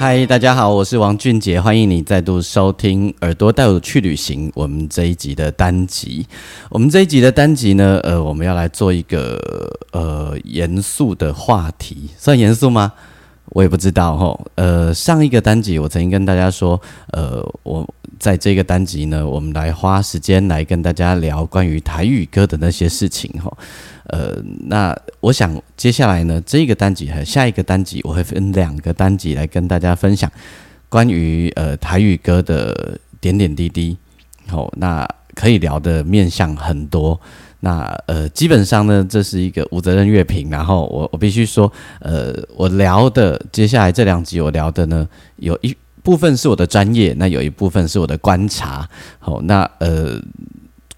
嗨，大家好，我是王俊杰，欢迎你再度收听《耳朵带我去旅行》我们这一集的单集。我们这一集的单集呢，呃，我们要来做一个呃严肃的话题，算严肃吗？我也不知道哈。呃，上一个单集我曾经跟大家说，呃，我在这个单集呢，我们来花时间来跟大家聊关于台语歌的那些事情哈。呃，那我想接下来呢，这个单集和下一个单集，我会分两个单集来跟大家分享关于呃台语歌的点点滴滴。好，那可以聊的面向很多。那呃，基本上呢，这是一个无责任乐评。然后我我必须说，呃，我聊的接下来这两集我聊的呢，有一部分是我的专业，那有一部分是我的观察。好，那呃。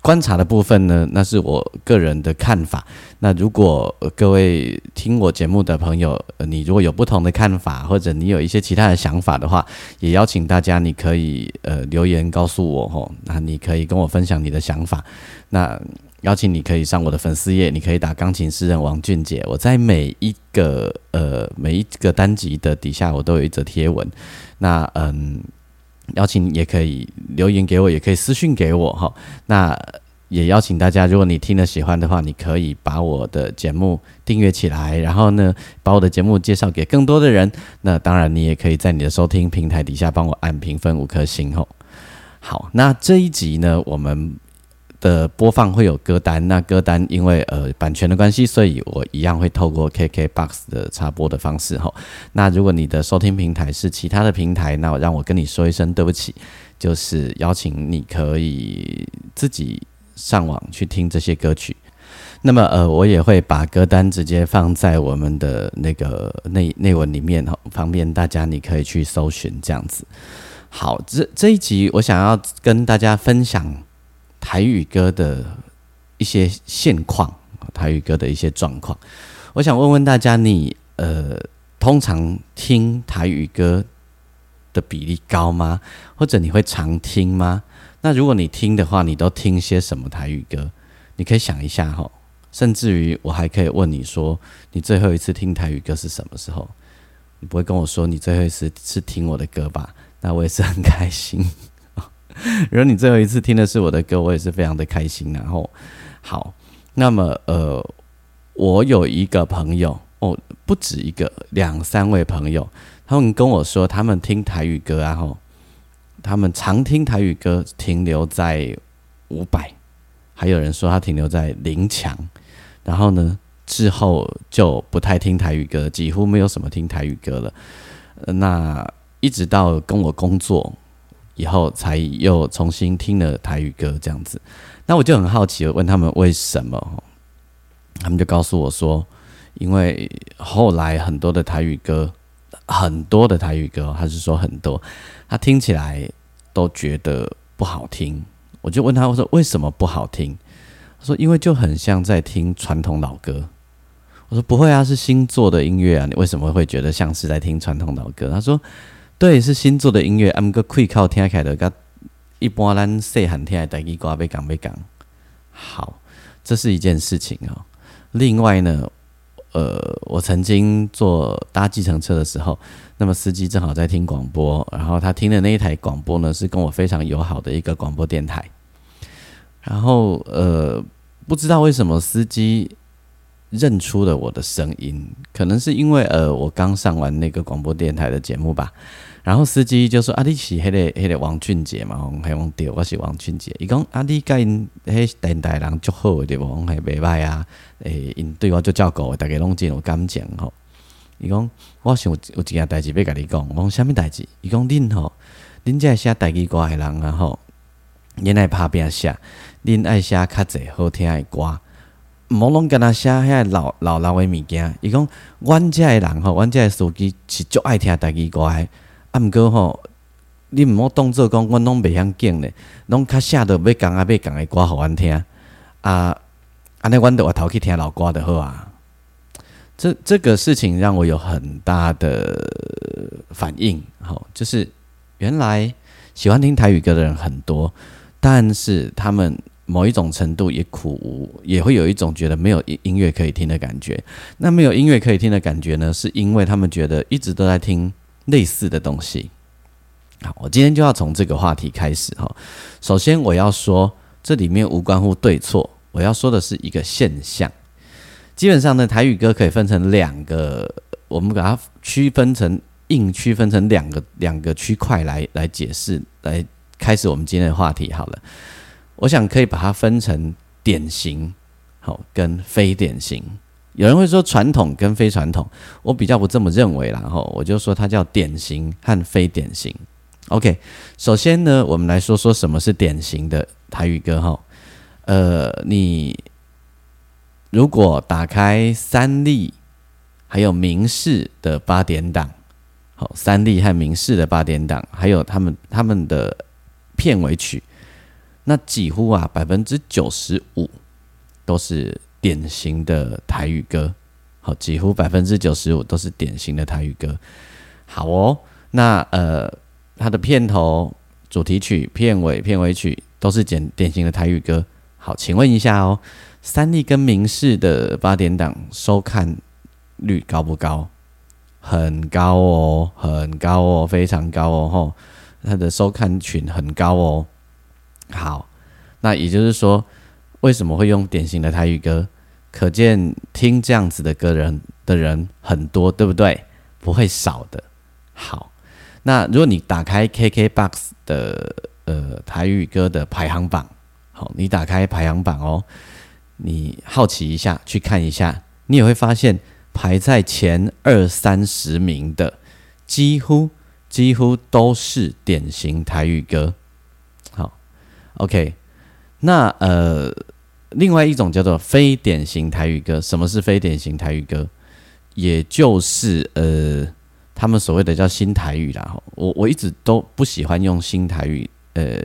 观察的部分呢，那是我个人的看法。那如果各位听我节目的朋友，你如果有不同的看法，或者你有一些其他的想法的话，也邀请大家，你可以呃留言告诉我吼。那你可以跟我分享你的想法。那邀请你可以上我的粉丝页，你可以打钢琴诗人王俊杰。我在每一个呃每一个单集的底下，我都有一则贴文。那嗯。邀请也可以留言给我，也可以私信给我哈。那也邀请大家，如果你听了喜欢的话，你可以把我的节目订阅起来，然后呢，把我的节目介绍给更多的人。那当然，你也可以在你的收听平台底下帮我按评分五颗星吼。好，那这一集呢，我们。的播放会有歌单，那歌单因为呃版权的关系，所以我一样会透过 KKBOX 的插播的方式哈。那如果你的收听平台是其他的平台，那我让我跟你说一声对不起，就是邀请你可以自己上网去听这些歌曲。那么呃，我也会把歌单直接放在我们的那个内内文里面哈，方便大家你可以去搜寻这样子。好，这这一集我想要跟大家分享。台语歌的一些现况，台语歌的一些状况，我想问问大家，你呃，通常听台语歌的比例高吗？或者你会常听吗？那如果你听的话，你都听些什么台语歌？你可以想一下哈，甚至于我还可以问你说，你最后一次听台语歌是什么时候？你不会跟我说你最后一次是听我的歌吧？那我也是很开心。如果你最后一次听的是我的歌，我也是非常的开心。然后，好，那么呃，我有一个朋友哦，不止一个，两三位朋友，他们跟我说，他们听台语歌啊，吼，他们常听台语歌，停留在五百，还有人说他停留在零强，然后呢，之后就不太听台语歌，几乎没有什么听台语歌了。那一直到跟我工作。以后才又重新听了台语歌这样子，那我就很好奇，问他们为什么，他们就告诉我说，因为后来很多的台语歌，很多的台语歌，还是说很多，他听起来都觉得不好听。我就问他，我说为什么不好听？他说因为就很像在听传统老歌。我说不会啊，是新做的音乐啊，你为什么会觉得像是在听传统老歌？他说。对，是新做的音乐，俺们个可以靠听起来的，跟一般咱细汉听的台语歌被讲被讲。好，这是一件事情哦。另外呢，呃，我曾经坐搭计程车的时候，那么司机正好在听广播，然后他听的那一台广播呢，是跟我非常友好的一个广播电台。然后呃，不知道为什么司机认出了我的声音，可能是因为呃，我刚上完那个广播电台的节目吧。然后司机就说：“啊，你是迄个迄个王俊杰嘛？我系王对，我是王俊杰。伊讲啊，你甲因迄电台人足好对无？我系袂歹啊。诶，因对我足照顾，大家拢真有感情吼。伊讲我想有一件代志要甲你讲，我讲虾米代志？伊讲恁吼，恁这写台语歌诶人啊吼，恁爱拍拼写，恁爱写较济好听诶歌，毋好拢跟他写遐老老老诶物件。伊讲，阮遮诶人吼，阮遮诶司机是足爱听台语歌诶。啊，毋过吼，你毋好当做讲，阮拢袂晓讲咧，拢较写着要讲啊，要讲的歌互阮听。啊，安尼阮着回头去听老歌的好啊。这这个事情让我有很大的反应，吼，就是原来喜欢听台语歌的人很多，但是他们某一种程度也苦，也会有一种觉得没有音乐可以听的感觉。那没有音乐可以听的感觉呢，是因为他们觉得一直都在听类似的东西。好，我今天就要从这个话题开始哈。首先我要说，这里面无关乎对错，我要说的是一个现象。基本上呢，台语歌可以分成两个，我们把它区分成硬区分成两个两个区块来来解释，来开始我们今天的话题好了。我想可以把它分成典型好跟非典型。有人会说传统跟非传统，我比较不这么认为啦。后我就说它叫典型和非典型。OK，首先呢，我们来说说什么是典型的台语歌哈。呃，你。如果打开三立还有明视的八点档，好，三立和明视的八点档，还有他们他们的片尾曲，那几乎啊百分之九十五都是典型的台语歌，好，几乎百分之九十五都是典型的台语歌。好哦，那呃，它的片头、主题曲、片尾、片尾曲都是典典型的台语歌。好，请问一下哦。三立跟明视的八点档收看率高不高？很高哦，很高哦，非常高哦，吼，它的收看群很高哦。好，那也就是说，为什么会用典型的台语歌？可见听这样子的歌人的人很多，对不对？不会少的。好，那如果你打开 KKBOX 的呃台语歌的排行榜，好，你打开排行榜哦。你好奇一下，去看一下，你也会发现排在前二三十名的，几乎几乎都是典型台语歌。好，OK，那呃，另外一种叫做非典型台语歌。什么是非典型台语歌？也就是呃，他们所谓的叫新台语啦。我我一直都不喜欢用新台语，呃。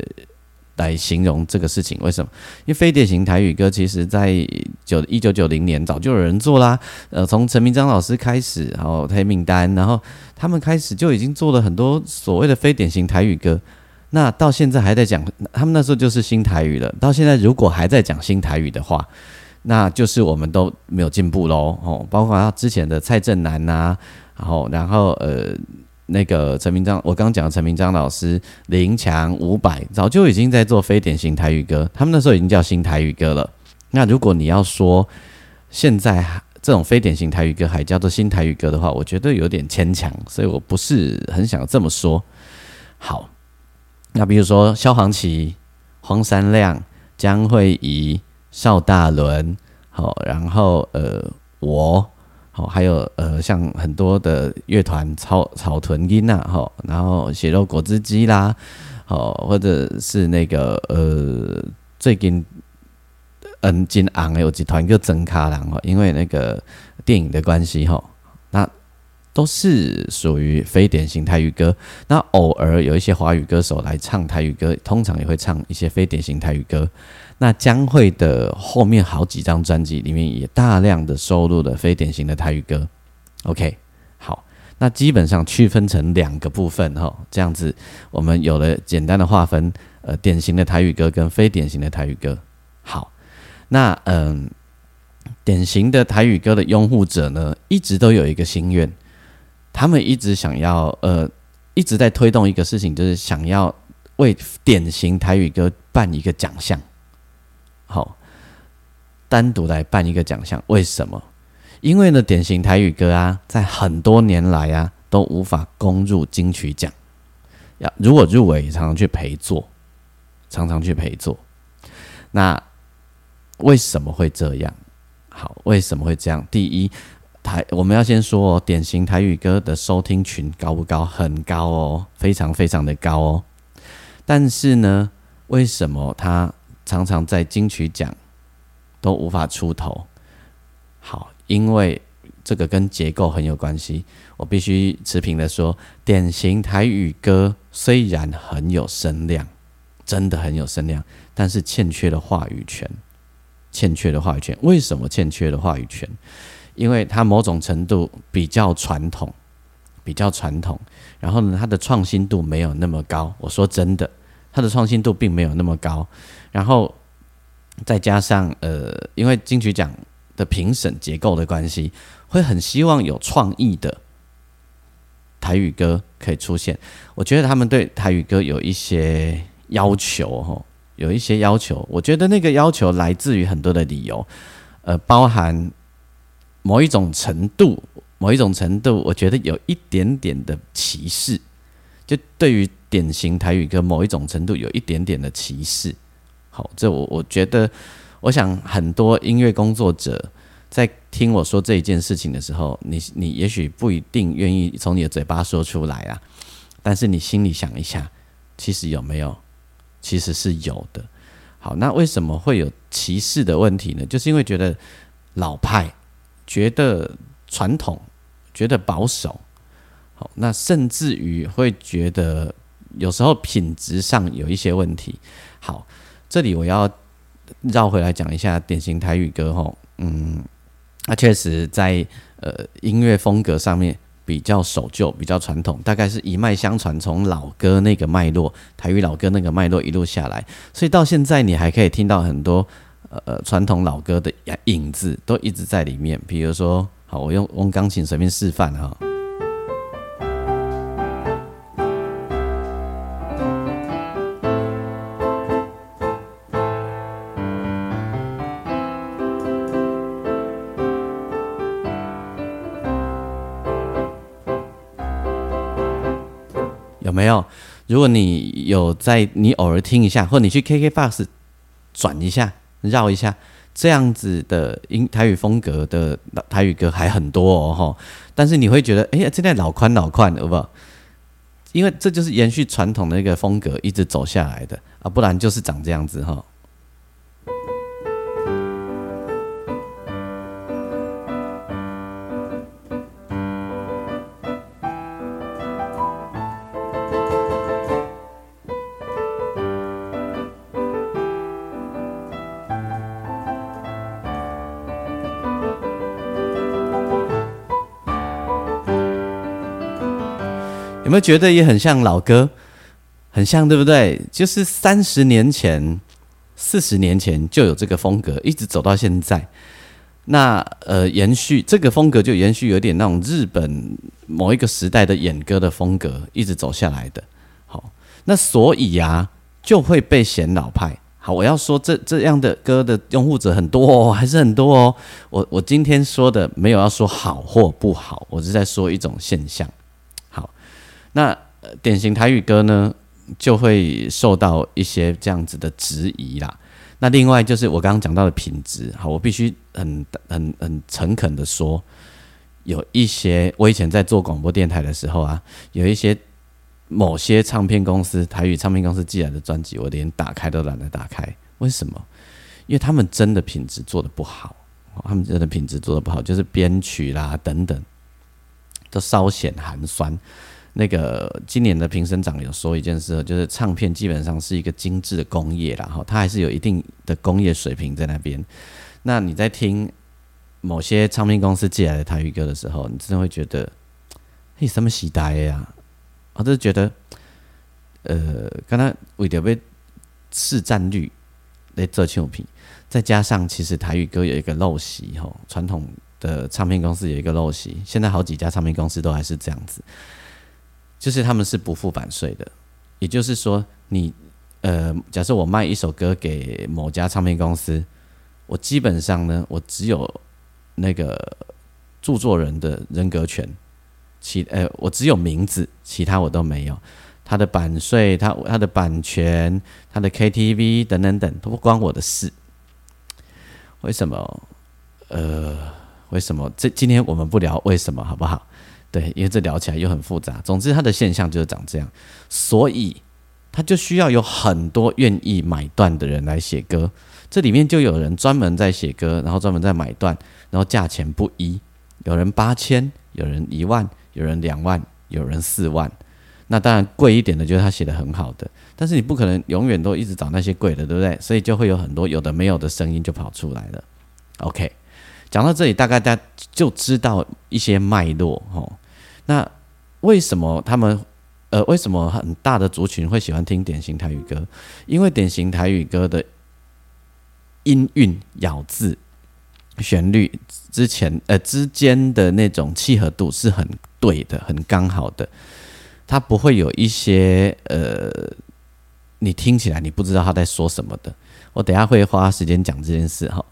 来形容这个事情，为什么？因为非典型台语歌，其实在九一九九零年早就有人做啦。呃，从陈明章老师开始，然后黑名单，然后他们开始就已经做了很多所谓的非典型台语歌。那到现在还在讲，他们那时候就是新台语了。到现在如果还在讲新台语的话，那就是我们都没有进步喽。哦，包括他之前的蔡正南呐，然后然后呃。那个陈明章，我刚讲的陈明章老师，林强、伍佰早就已经在做非典型台语歌，他们那时候已经叫新台语歌了。那如果你要说现在这种非典型台语歌还叫做新台语歌的话，我觉得有点牵强，所以我不是很想这么说。好，那比如说萧煌奇、黄山亮、江慧仪、邵大伦，好，然后呃我。哦，还有呃，像很多的乐团草草屯音呐，哈，然后血肉果汁机啦，哦，或者是那个呃，最近嗯，金昂有集团叫曾卡郎哈，因为那个电影的关系哈，都是属于非典型台语歌。那偶尔有一些华语歌手来唱台语歌，通常也会唱一些非典型台语歌。那将会的后面好几张专辑里面也大量的收录了非典型的台语歌。OK，好，那基本上区分成两个部分哈，这样子我们有了简单的划分，呃，典型的台语歌跟非典型的台语歌。好，那嗯，典型的台语歌的拥护者呢，一直都有一个心愿，他们一直想要呃，一直在推动一个事情，就是想要为典型台语歌办一个奖项。好，单独来办一个奖项，为什么？因为呢，典型台语歌啊，在很多年来啊，都无法攻入金曲奖。要如果入围，常常去陪坐，常常去陪坐。那为什么会这样？好，为什么会这样？第一，台我们要先说哦，典型台语歌的收听群高不高？很高哦，非常非常的高哦。但是呢，为什么他？常常在金曲奖都无法出头，好，因为这个跟结构很有关系，我必须持平的说，典型台语歌虽然很有声量，真的很有声量，但是欠缺了话语权，欠缺了话语权。为什么欠缺了话语权？因为它某种程度比较传统，比较传统，然后呢，它的创新度没有那么高。我说真的，它的创新度并没有那么高。然后再加上呃，因为金曲奖的评审结构的关系，会很希望有创意的台语歌可以出现。我觉得他们对台语歌有一些要求，吼，有一些要求。我觉得那个要求来自于很多的理由，呃，包含。某一种程度，某一种程度，我觉得有一点点的歧视，就对于典型台语歌，某一种程度有一点点的歧视。好，这我我觉得，我想很多音乐工作者在听我说这一件事情的时候，你你也许不一定愿意从你的嘴巴说出来啊，但是你心里想一下，其实有没有？其实是有的。好，那为什么会有歧视的问题呢？就是因为觉得老派。觉得传统，觉得保守，好，那甚至于会觉得有时候品质上有一些问题。好，这里我要绕回来讲一下典型台语歌吼，嗯，那确实在呃音乐风格上面比较守旧，比较传统，大概是一脉相传，从老歌那个脉络，台语老歌那个脉络一路下来，所以到现在你还可以听到很多。呃，传统老歌的影子都一直在里面。比如说，好，我用用钢琴随便示范哈。有没有？如果你有在，你偶尔听一下，或你去 KKBOX 转一下。绕一下，这样子的英台语风格的台语歌还很多哦哈，但是你会觉得，哎呀，现在老宽老宽，好不好？因为这就是延续传统的一个风格一直走下来的啊，不然就是长这样子哈。有没有觉得也很像老歌，很像对不对？就是三十年前、四十年前就有这个风格，一直走到现在。那呃，延续这个风格就延续有点那种日本某一个时代的演歌的风格，一直走下来的。好，那所以啊，就会被嫌老派。好，我要说这这样的歌的拥护者很多哦，还是很多哦。我我今天说的没有要说好或不好，我是在说一种现象。那典型台语歌呢，就会受到一些这样子的质疑啦。那另外就是我刚刚讲到的品质，好，我必须很很很诚恳的说，有一些我以前在做广播电台的时候啊，有一些某些唱片公司台语唱片公司寄来的专辑，我连打开都懒得打开。为什么？因为他们真的品质做的不好，他们真的品质做的不好，就是编曲啦等等，都稍显寒酸。那个今年的评审长有说一件事，就是唱片基本上是一个精致的工业啦，哈，它还是有一定的工业水平在那边。那你在听某些唱片公司寄来的台语歌的时候，你真的会觉得，嘿，什么时代呀？我就觉得，呃，刚刚为了被市占率来做唱片，再加上其实台语歌有一个陋习，哈，传统的唱片公司有一个陋习，现在好几家唱片公司都还是这样子。就是他们是不付版税的，也就是说，你呃，假设我卖一首歌给某家唱片公司，我基本上呢，我只有那个著作人的人格权，其呃，我只有名字，其他我都没有。他的版税、他他的版权、他的 KTV 等等等，都不关我的事。为什么？呃，为什么？这今天我们不聊为什么，好不好？对，因为这聊起来又很复杂。总之，它的现象就是长这样，所以他就需要有很多愿意买断的人来写歌。这里面就有人专门在写歌，然后专门在买断，然后价钱不一，有人八千，有人一万，有人两万，有人四万。那当然贵一点的，就是他写的很好的，但是你不可能永远都一直找那些贵的，对不对？所以就会有很多有的没有的声音就跑出来了。OK，讲到这里，大概大家就知道一些脉络哦。那为什么他们呃，为什么很大的族群会喜欢听典型台语歌？因为典型台语歌的音韵、咬字、旋律之前呃之间的那种契合度是很对的，很刚好的。它不会有一些呃，你听起来你不知道他在说什么的。我等下会花时间讲这件事哈。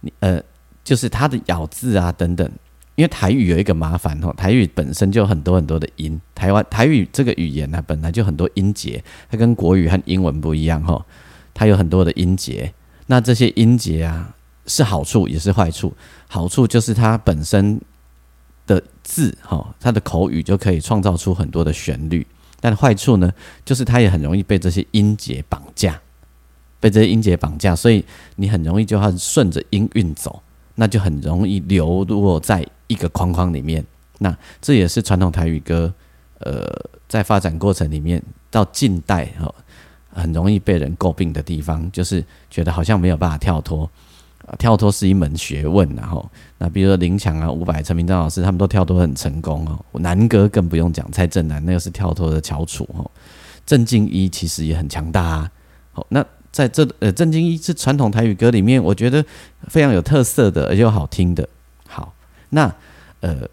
你呃，就是它的咬字啊等等，因为台语有一个麻烦哈，台语本身就很多很多的音。台湾台语这个语言呢，本来就很多音节，它跟国语和英文不一样哈，它有很多的音节。那这些音节啊，是好处也是坏处。好处就是它本身。的字哈，它的口语就可以创造出很多的旋律，但坏处呢，就是它也很容易被这些音节绑架，被这些音节绑架，所以你很容易就要顺着音韵走，那就很容易流落在一个框框里面。那这也是传统台语歌，呃，在发展过程里面到近代哈，很容易被人诟病的地方，就是觉得好像没有办法跳脱。啊跳脱是一门学问，然后那比如说林强啊、伍佰、陈明章老师，他们都跳脱很成功哦。南哥更不用讲，蔡振南那个是跳脱的翘楚哦。郑敬一其实也很强大啊。好，那在这呃，郑敬一是传统台语歌里面，我觉得非常有特色的，而且又好听的。好，那呃，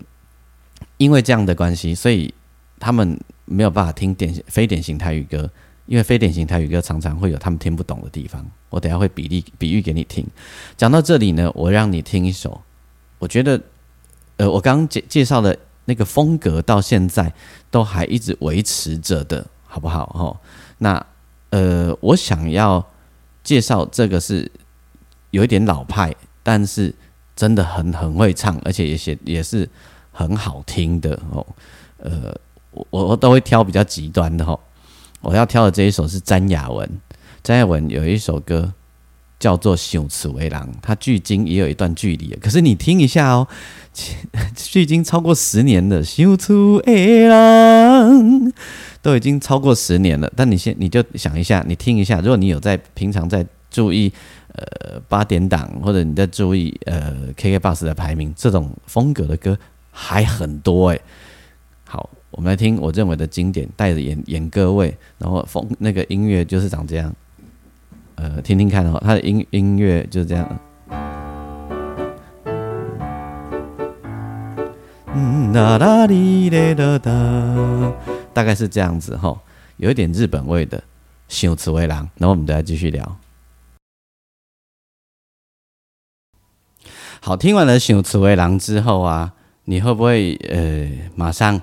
因为这样的关系，所以他们没有办法听典型非典型台语歌。因为非典型台语歌常常会有他们听不懂的地方，我等下会比例比喻给你听。讲到这里呢，我让你听一首，我觉得，呃，我刚刚介介绍的那个风格到现在都还一直维持着的，好不好？哈，那呃，我想要介绍这个是有一点老派，但是真的很很会唱，而且也写也是很好听的哦。呃，我我都会挑比较极端的哈。我要挑的这一首是詹雅文，詹雅文有一首歌叫做《雄雌为狼》，它距今也有一段距离。可是你听一下哦，距今超过十年的《雄雌为狼》都已经超过十年了。但你先你就想一下，你听一下，如果你有在平常在注意呃八点档，或者你在注意呃 KKBOX 的排名，这种风格的歌还很多诶。好。我们来听我认为的经典，带着演演歌位，然后风那个音乐就是长这样，呃，听听看哦，它的音音乐就是这样，嗯哒哒哩嘞哒哒，大概是这样子吼，有一点日本味的，修辞为郎，然后我们再继续聊。好，听完了修辞为郎之后啊，你会不会呃马上？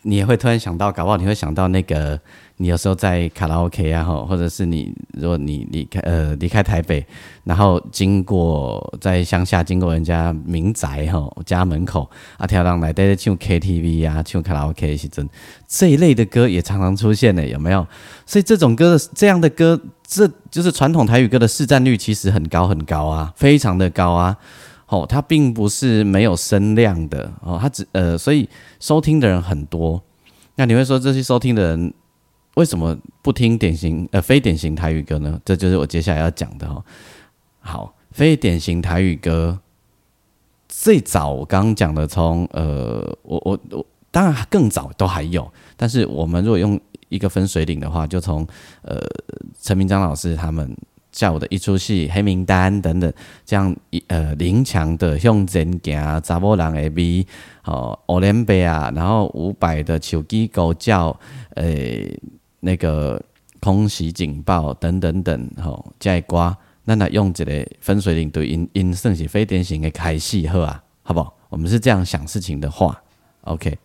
你也会突然想到，搞不好你会想到那个，你有时候在卡拉 OK 啊，吼，或者是你如果你离开呃离开台北，然后经过在乡下经过人家民宅吼家门口啊，跳上来带着唱 KTV 啊，唱卡拉 OK 是真这一类的歌也常常出现呢，有没有？所以这种歌这样的歌，这就是传统台语歌的市占率其实很高很高啊，非常的高啊。哦，它并不是没有声量的哦，它只呃，所以收听的人很多。那你会说这些收听的人为什么不听典型呃非典型台语歌呢？这就是我接下来要讲的哈。好，非典型台语歌最早我刚刚讲的，从呃我我我当然更早都还有，但是我们如果用一个分水岭的话，就从呃陈明章老师他们。下午的一出戏，黑名单等等，这样一呃林强的向前行，查某人 A B，哦，奥林贝啊，然后五百的手机狗叫，呃，那个空袭警报等等等，吼，这歌，那那用这个分水岭对因因算是非典型的开戏好啊，好不好？我们是这样想事情的话，OK，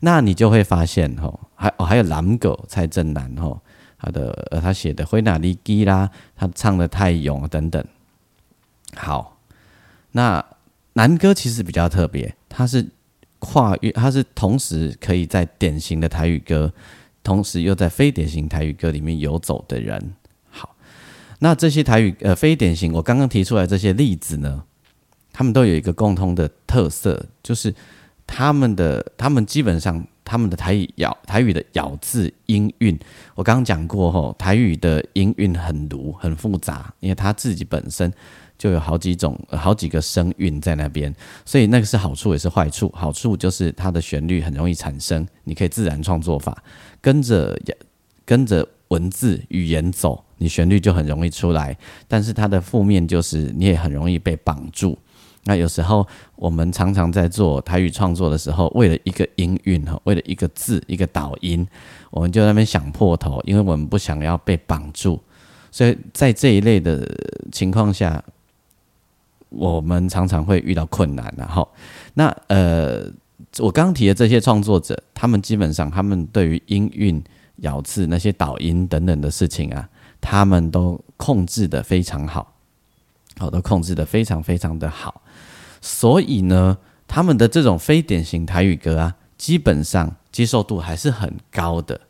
那你就会发现，吼，还哦还有蓝狗蔡正南，吼。他的呃，他写的《灰哪里基》啦，他唱的太勇等等。好，那男歌其实比较特别，他是跨越，他是同时可以在典型的台语歌，同时又在非典型台语歌里面游走的人。好，那这些台语呃非典型，我刚刚提出来这些例子呢，他们都有一个共通的特色，就是他们的他们基本上他们的台语咬台语的咬字音韵，我刚刚讲过吼，台语的音韵很独很复杂，因为它自己本身就有好几种好几个声韵在那边，所以那个是好处也是坏处。好处就是它的旋律很容易产生，你可以自然创作法，跟着跟着文字语言走。你旋律就很容易出来，但是它的负面就是你也很容易被绑住。那有时候我们常常在做台语创作的时候，为了一个音韵哈，为了一个字一个导音，我们就在那边想破头，因为我们不想要被绑住。所以在这一类的情况下，我们常常会遇到困难。然后，那呃，我刚提的这些创作者，他们基本上他们对于音韵、咬字那些导音等等的事情啊。他们都控制的非常好，好，都控制的非常非常的好，所以呢，他们的这种非典型台语歌啊，基本上接受度还是很高的，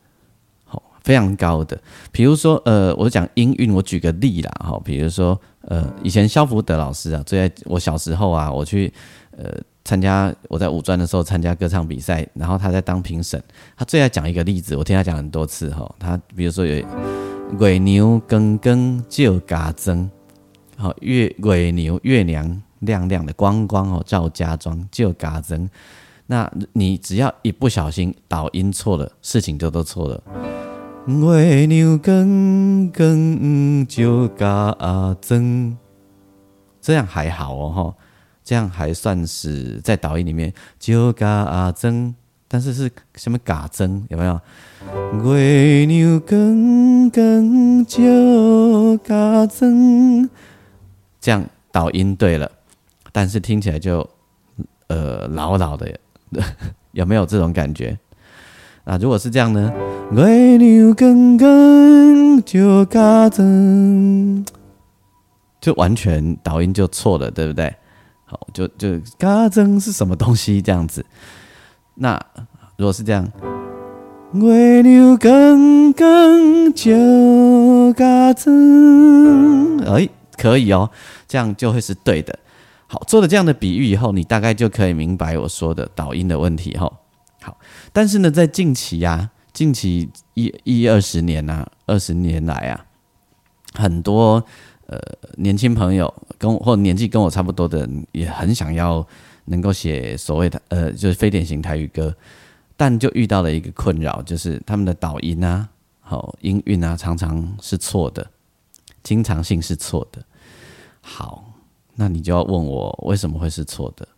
非常高的。比如说，呃，我讲音韵，我举个例啦，哈，比如说，呃，以前肖福德老师啊，最爱我小时候啊，我去呃参加我在五专的时候参加歌唱比赛，然后他在当评审，他最爱讲一个例子，我听他讲很多次哈，他比如说有。月牛更更就嘎增，好月月牛月亮亮亮的光光哦，照家庄就嘎增。那你只要一不小心导音错了，事情就都错了。月牛更更照家中，这样还好哦哈，这样还算是在导音里面照家中。但是是什么嘎增有没有？月牛更更叫嘎增，这样导音对了，但是听起来就呃老老的，有没有这种感觉？那，如果是这样呢？月牛更更叫嘎增，就完全导音就错了，对不对？好，就就嘎增是什么东西？这样子。那如果是这样，月亮更更照家中，哎，可以哦，这样就会是对的。好，做了这样的比喻以后，你大概就可以明白我说的导音的问题哈。但是呢，在近期呀，近期一一二十年呐，二十年来啊，很多呃年轻朋友跟我或年纪跟我差不多的人，也很想要。能够写所谓的呃，就是非典型台语歌，但就遇到了一个困扰，就是他们的导音啊、好音韵啊，常常是错的，经常性是错的。好，那你就要问我为什么会是错的？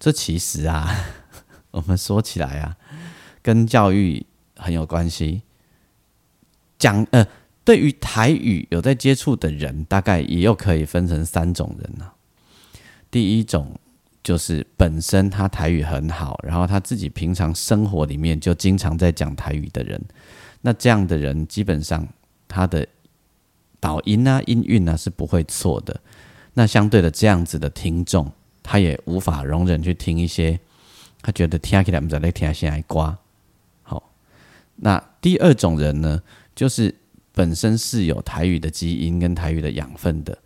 这其实啊，我们说起来啊，跟教育很有关系。讲呃，对于台语有在接触的人，大概也有可以分成三种人呢。第一种。就是本身他台语很好，然后他自己平常生活里面就经常在讲台语的人，那这样的人基本上他的导音啊、音韵啊是不会错的。那相对的这样子的听众，他也无法容忍去听一些他觉得听起来不知道听先来刮。那第二种人呢，就是本身是有台语的基因跟台语的养分的，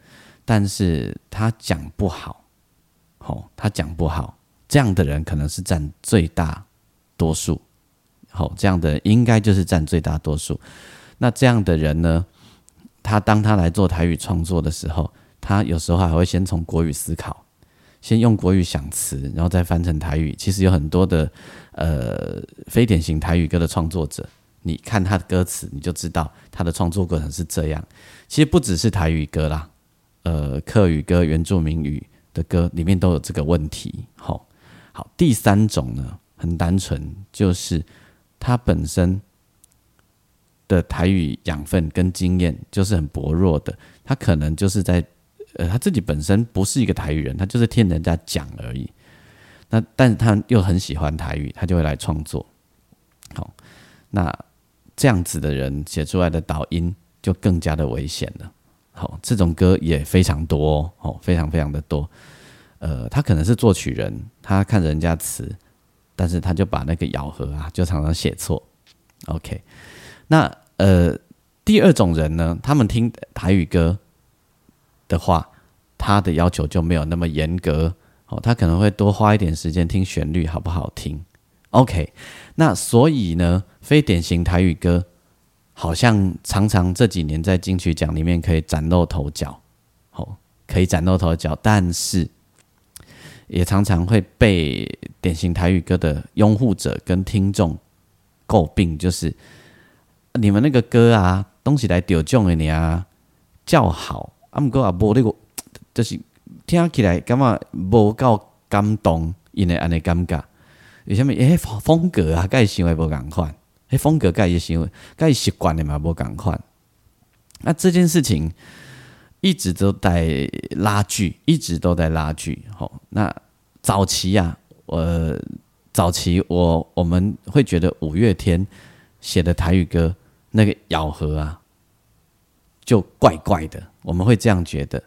但是他讲不好。好，他讲不好，这样的人可能是占最大多数。好，这样的应该就是占最大多数。那这样的人呢，他当他来做台语创作的时候，他有时候还会先从国语思考，先用国语想词，然后再翻成台语。其实有很多的呃非典型台语歌的创作者，你看他的歌词，你就知道他的创作过程是这样。其实不只是台语歌啦，呃，客语歌、原住民语。的歌里面都有这个问题，好，好，第三种呢，很单纯，就是他本身的台语养分跟经验就是很薄弱的，他可能就是在呃他自己本身不是一个台语人，他就是听人家讲而已，那但是他又很喜欢台语，他就会来创作，好，那这样子的人写出来的导音就更加的危险了。好，这种歌也非常多哦，非常非常的多。呃，他可能是作曲人，他看人家词，但是他就把那个咬合啊，就常常写错。OK，那呃，第二种人呢，他们听台语歌的话，他的要求就没有那么严格哦，他可能会多花一点时间听旋律好不好听。OK，那所以呢，非典型台语歌好像常常这几年在金曲奖里面可以崭露头角，哦，可以崭露头角，但是也常常会被典型台语歌的拥护者跟听众诟病，就是你们那个歌啊。东西来得奖的尔叫好，啊，毋过也无那个，就是听起来感觉无够感动，因为安尼感觉，为什么？诶，风格啊，甲伊想诶无共款，迄风格甲伊想，甲伊习惯的嘛无共款。那这件事情一直都在拉锯，一直都在拉锯。吼，那早期啊，我早期我我们会觉得五月天写的台语歌。那个咬合啊，就怪怪的，我们会这样觉得。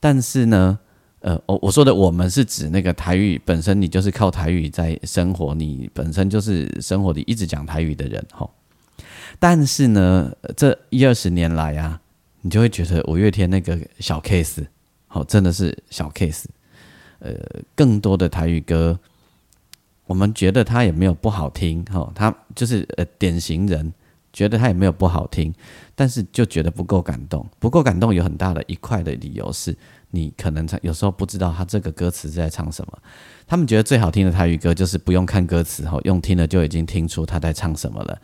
但是呢，呃，我我说的我们是指那个台语本身，你就是靠台语在生活，你本身就是生活里一直讲台语的人哈。但是呢，这一二十年来啊，你就会觉得五月天那个小 case，好，真的是小 case。呃，更多的台语歌，我们觉得他也没有不好听哈，他就是呃典型人。觉得他也没有不好听，但是就觉得不够感动。不够感动有很大的一块的理由是，你可能有时候不知道他这个歌词是在唱什么。他们觉得最好听的台语歌就是不用看歌词，吼，用听了就已经听出他在唱什么了。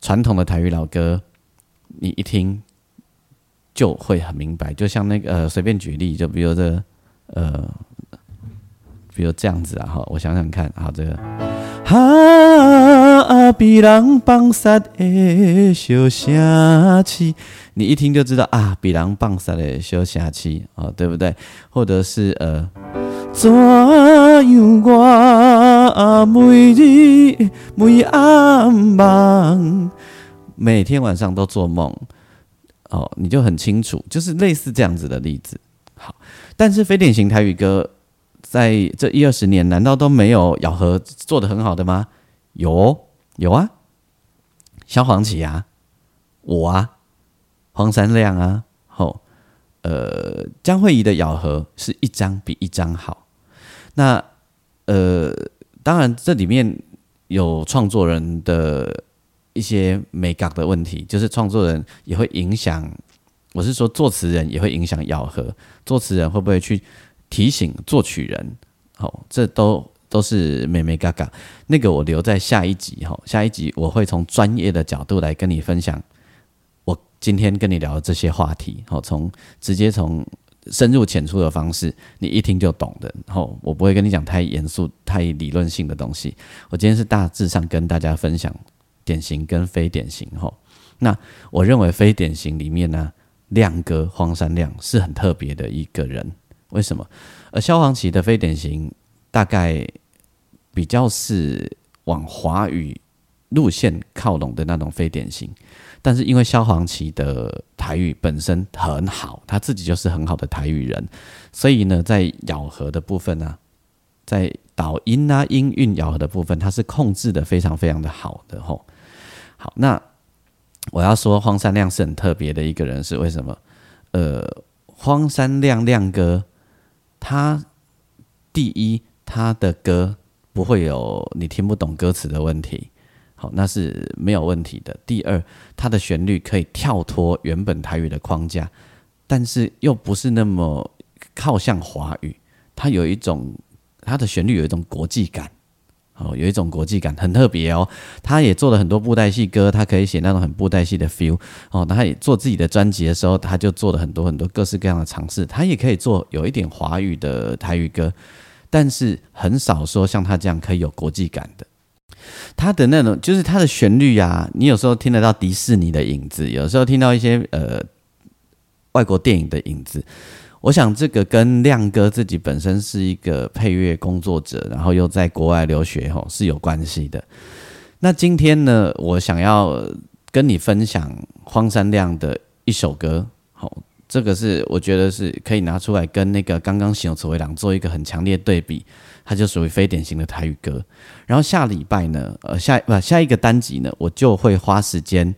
传统的台语老歌，你一听就会很明白。就像那个呃，随便举例，就比如这呃，比如这样子啊，哈，我想想看，好这个。被人放杀的小声气，你一听就知道啊，被人放杀的小声气哦，对不对？或者是呃，怎样我每日每暗梦，每天晚上都做梦哦，你就很清楚，就是类似这样子的例子。好，但是非典型台语歌。在这一二十年，难道都没有咬合做的很好的吗？有，有啊，萧煌奇啊，我啊，黄山亮啊，吼，呃，江慧仪的咬合是一张比一张好。那呃，当然这里面有创作人的一些美感的问题，就是创作人也会影响，我是说作词人也会影响咬合，作词人会不会去？提醒作曲人，好，这都都是美美嘎嘎。那个我留在下一集哈，下一集我会从专业的角度来跟你分享。我今天跟你聊的这些话题，好，从直接从深入浅出的方式，你一听就懂的。然后我不会跟你讲太严肃、太理论性的东西。我今天是大致上跟大家分享典型跟非典型。哈，那我认为非典型里面呢，亮哥荒山亮是很特别的一个人。为什么？而萧煌奇的非典型大概比较是往华语路线靠拢的那种非典型，但是因为萧煌奇的台语本身很好，他自己就是很好的台语人，所以呢，在咬合的部分呢，在导音啊音韵咬合的部分，他是控制的非常非常的好的吼。好，那我要说荒山亮是很特别的一个人，是为什么？呃，荒山亮亮哥。他第一，他的歌不会有你听不懂歌词的问题，好，那是没有问题的。第二，它的旋律可以跳脱原本台语的框架，但是又不是那么靠向华语，它有一种它的旋律有一种国际感。哦，有一种国际感，很特别哦。他也做了很多布袋戏歌，他可以写那种很布袋戏的 feel。哦，他也做自己的专辑的时候，他就做了很多很多各式各样的尝试。他也可以做有一点华语的台语歌，但是很少说像他这样可以有国际感的。他的那种就是他的旋律呀，你有时候听得到迪士尼的影子，有时候听到一些呃外国电影的影子。我想这个跟亮哥自己本身是一个配乐工作者，然后又在国外留学吼是有关系的。那今天呢，我想要跟你分享荒山亮的一首歌，好，这个是我觉得是可以拿出来跟那个刚刚形容词为两做一个很强烈对比，它就属于非典型的台语歌。然后下礼拜呢，呃下不下一个单集呢，我就会花时间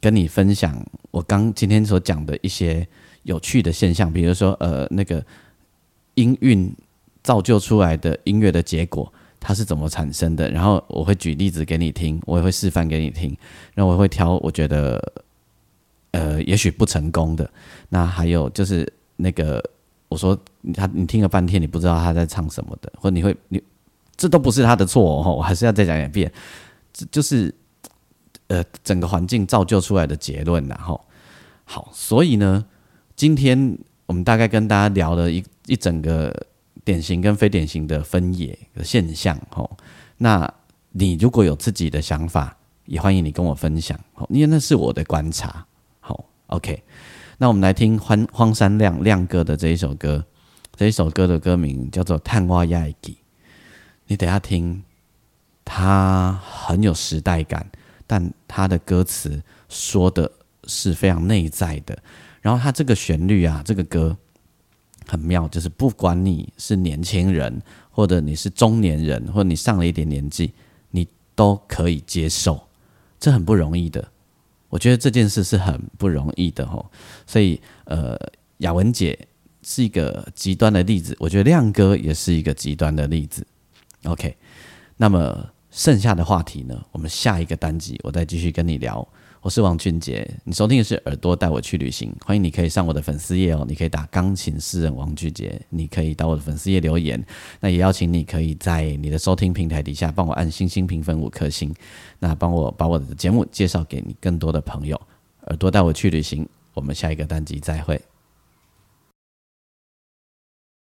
跟你分享我刚今天所讲的一些有趣的现象，比如说呃那个音韵造就出来的音乐的结果。它是怎么产生的？然后我会举例子给你听，我也会示范给你听，然后我会挑我觉得，呃，也许不成功的。那还有就是那个，我说他你听了半天，你不知道他在唱什么的，或者你会你这都不是他的错哦，我还是要再讲一遍，这就是呃整个环境造就出来的结论然后好，所以呢，今天我们大概跟大家聊了一一整个。典型跟非典型的分野的现象，吼，那你如果有自己的想法，也欢迎你跟我分享，因为那是我的观察，，OK，那我们来听荒荒山亮亮哥的这一首歌，这一首歌的歌名叫做《探挖亚吉》，你等下听，它很有时代感，但它的歌词说的是非常内在的，然后它这个旋律啊，这个歌。很妙，就是不管你是年轻人，或者你是中年人，或者你上了一点年纪，你都可以接受，这很不容易的。我觉得这件事是很不容易的吼，所以呃，雅文姐是一个极端的例子，我觉得亮哥也是一个极端的例子。OK，那么剩下的话题呢，我们下一个单集我再继续跟你聊。我是王俊杰，你收听的是耳朵带我去旅行，欢迎你可以上我的粉丝页哦，你可以打钢琴诗人王俊杰，你可以到我的粉丝页留言，那也邀请你可以在你的收听平台底下帮我按星星评分五颗星，那帮我把我的节目介绍给你更多的朋友。耳朵带我去旅行，我们下一个单集再会。